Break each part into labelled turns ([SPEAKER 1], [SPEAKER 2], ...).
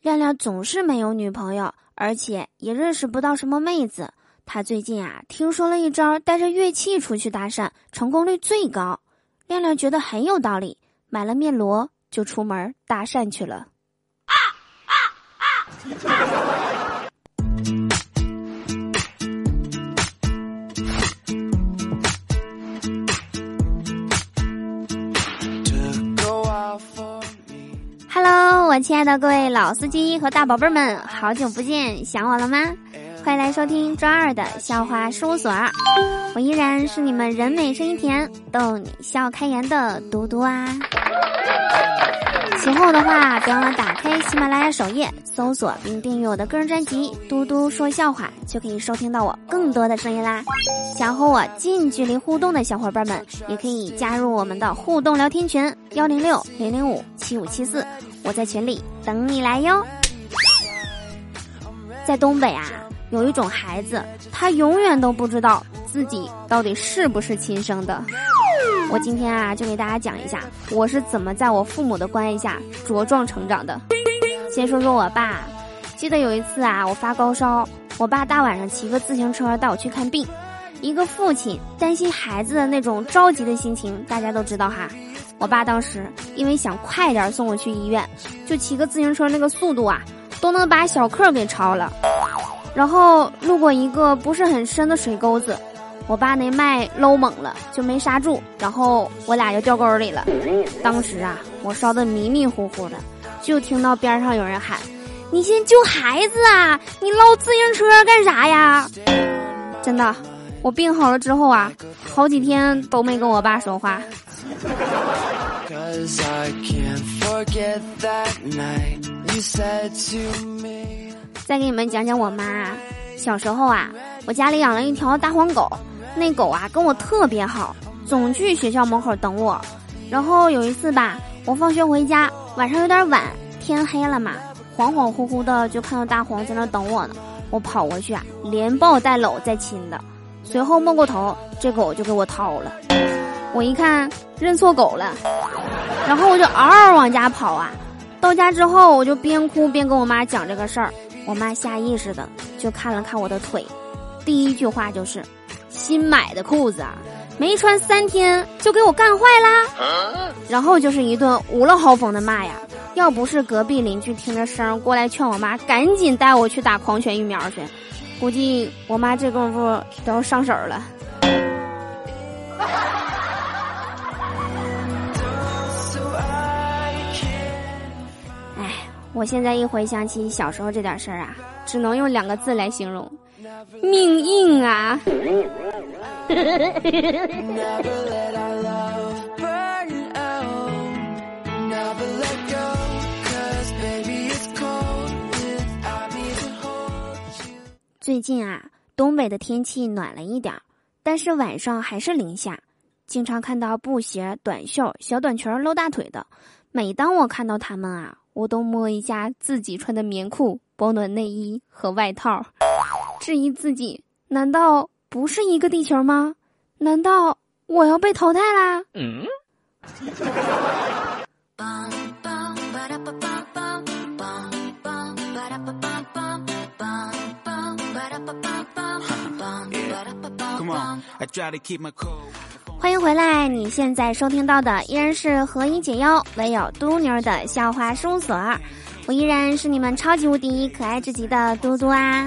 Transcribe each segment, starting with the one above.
[SPEAKER 1] 亮亮总是没有女朋友，而且也认识不到什么妹子。他最近啊，听说了一招带着乐器出去搭讪，成功率最高。亮亮觉得很有道理，买了面锣就出门搭讪去了。啊啊啊！我亲爱的各位老司机和大宝贝儿们，好久不见，想我了吗？快来收听专二的笑话事务所，我依然是你们人美声音甜、逗你笑开颜的嘟嘟啊。喜欢我的话，别忘了打开喜马拉雅首页，搜索并订阅我的个人专辑《嘟嘟说笑话》，就可以收听到我更多的声音啦。想和我近距离互动的小伙伴们，也可以加入我们的互动聊天群：幺零六零零五七五七四。我在群里等你来哟。在东北啊，有一种孩子，他永远都不知道自己到底是不是亲生的。我今天啊，就给大家讲一下我是怎么在我父母的关爱下茁壮成长的。先说说我爸，记得有一次啊，我发高烧，我爸大晚上骑个自行车带我去看病。一个父亲担心孩子的那种着急的心情，大家都知道哈。我爸当时因为想快点送我去医院，就骑个自行车，那个速度啊，都能把小客给超了。然后路过一个不是很深的水沟子，我爸那麦搂猛了，就没刹住，然后我俩就掉沟里了。当时啊，我烧得迷迷糊糊的，就听到边上有人喊：“你先救孩子啊！你捞自行车干啥呀？”真的，我病好了之后啊，好几天都没跟我爸说话。再给你们讲讲我妈。小时候啊，我家里养了一条大黄狗，那狗啊跟我特别好，总去学校门口等我。然后有一次吧，我放学回家，晚上有点晚，天黑了嘛，恍恍惚惚的就看到大黄在那等我呢。我跑过去啊，连抱带搂再亲的，随后摸过头，这狗就给我掏了。我一看认错狗了，然后我就嗷嗷往家跑啊！到家之后，我就边哭边跟我妈讲这个事儿。我妈下意识的就看了看我的腿，第一句话就是：“新买的裤子啊，没穿三天就给我干坏啦！”然后就是一顿无了豪风的骂呀！要不是隔壁邻居听着声过来劝我妈赶紧带我去打狂犬疫苗去，估计我妈这功夫都要上手了。我现在一回想起小时候这点事儿啊，只能用两个字来形容：命硬啊！最近啊，东北的天气暖了一点儿，但是晚上还是零下，经常看到布鞋、短袖、小短裙露大腿的。每当我看到他们啊。我都摸一下自己穿的棉裤、保暖内衣和外套，质疑自己：难道不是一个地球吗？难道我要被淘汰啦？嗯。欢迎回来！你现在收听到的依然是何以解忧，唯有嘟妞的笑话事务所。我依然是你们超级无敌可爱至极的嘟嘟啊！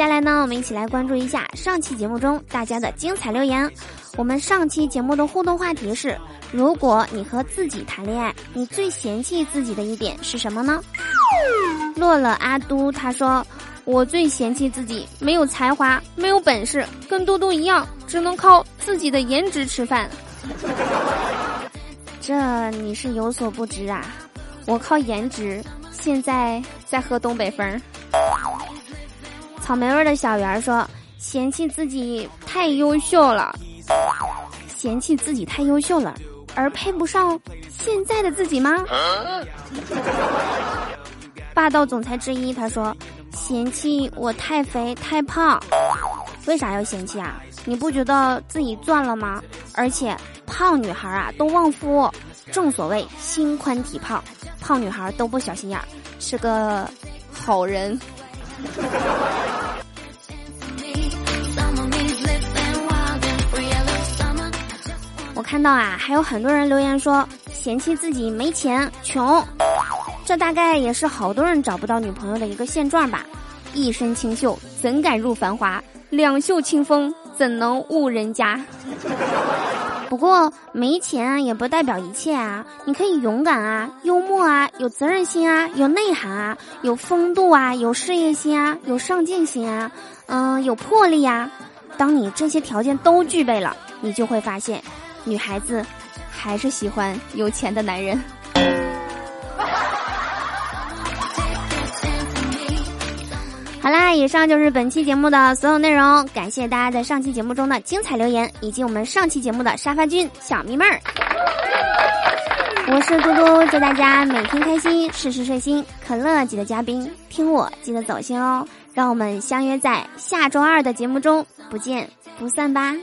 [SPEAKER 1] 接下来呢，我们一起来关注一下上期节目中大家的精彩留言。我们上期节目的互动话题是：如果你和自己谈恋爱，你最嫌弃自己的一点是什么呢？落了阿都他说。我最嫌弃自己没有才华，没有本事，跟嘟嘟一样，只能靠自己的颜值吃饭。这你是有所不知啊！我靠颜值，现在在喝东北风。草莓味的小圆说：“嫌弃自己太优秀了，嫌弃自己太优秀了，而配不上现在的自己吗？” 霸道总裁之一他说。嫌弃我太肥太胖，为啥要嫌弃啊？你不觉得自己赚了吗？而且胖女孩啊都旺夫，正所谓心宽体胖，胖女孩都不小心眼，是个好人。我看到啊，还有很多人留言说嫌弃自己没钱穷，这大概也是好多人找不到女朋友的一个现状吧。一身清秀，怎敢入繁华？两袖清风，怎能误人家？不过没钱也不代表一切啊！你可以勇敢啊，幽默啊，有责任心啊，有内涵啊，有风度啊，有事业心啊，有上进心啊，嗯，有魄力啊。当你这些条件都具备了，你就会发现，女孩子还是喜欢有钱的男人。好啦，以上就是本期节目的所有内容。感谢大家在上期节目中的精彩留言，以及我们上期节目的沙发君小迷妹儿。我是嘟嘟，祝大家每天开心，事事顺心。可乐记得嘉宾，听我记得走心哦。让我们相约在下周二的节目中，不见不散吧。